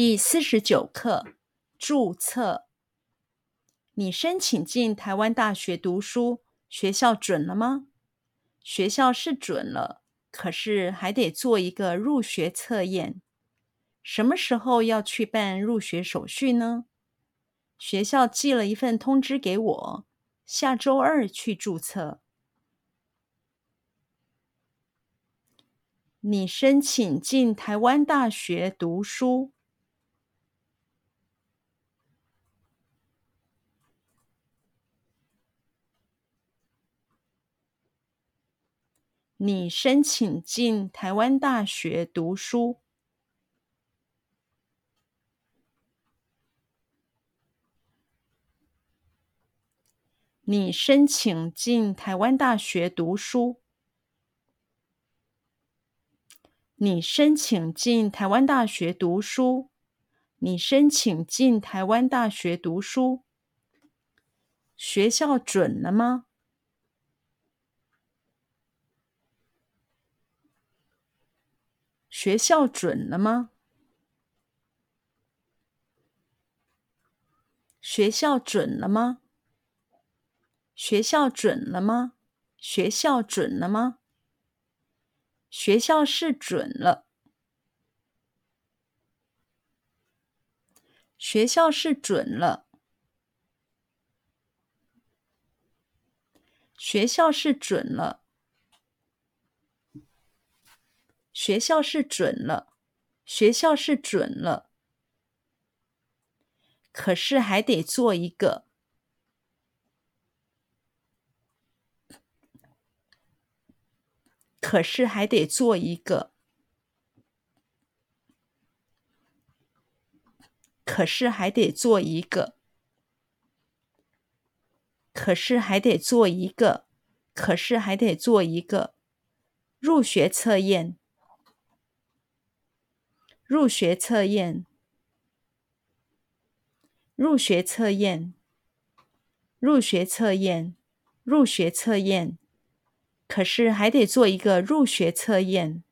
第四十九课注册。你申请进台湾大学读书，学校准了吗？学校是准了，可是还得做一个入学测验。什么时候要去办入学手续呢？学校寄了一份通知给我，下周二去注册。你申请进台湾大学读书。你申请进台湾大学读书。你申请进台湾大学读书。你申请进台湾大学读书。你申请进台湾大学读书。学校准了吗？学校准了吗？学校准了吗？学校准了吗？学校准了吗？学校是准了。学校是准了。学校是准了。学校是准了。学校是准了。可是还得做一个。可是还得做一个，可是还得做一个，可是还得做一个，可是还得做一个入学测验，入学测验，入学测验，入学测验，入学测验。可是还得做一个入学测验。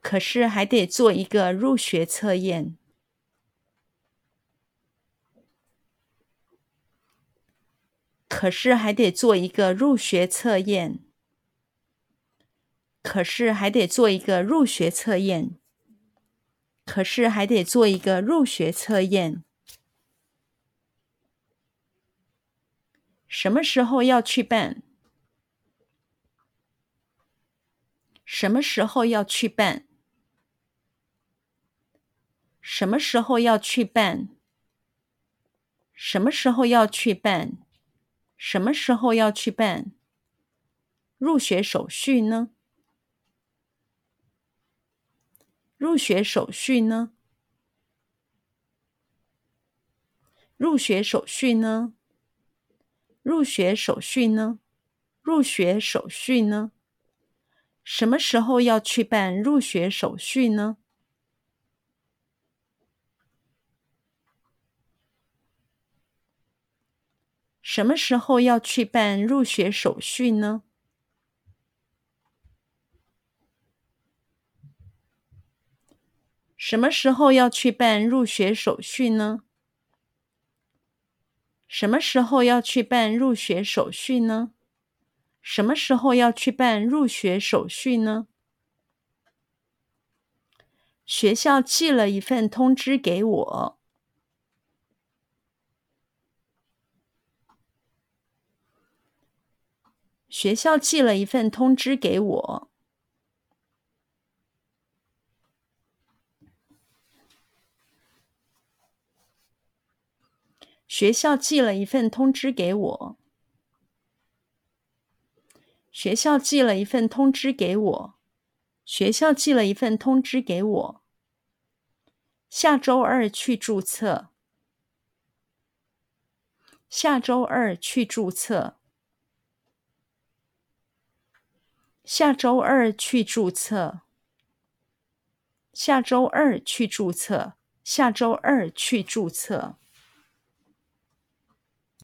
可是还得做一个入学测验。可是还得做一个入学测验。可是还得做一个入学测验。可是还得做一个入学测验。什么时候要去办？什么时候要去办？什么时候要去办？什么时候要去办？什么时候要去办？入学手续呢？入学手续呢？入学手续呢？入学手续呢？入学手续呢？什么时候要去办入学手续呢？什么时候要去办入学手续呢？什么时候要去办入学手续呢？什么时候要去办入学手续呢？什么时候要去办入学手续呢？学校寄了一份通知给我。学校寄了一份通知给我。学校寄了一份通知给我。学校寄了一份通知给我。学校寄了一份通知给我。下周二去注册。下周二去注册。下周二去注册。下周二去注册。下周二去注册。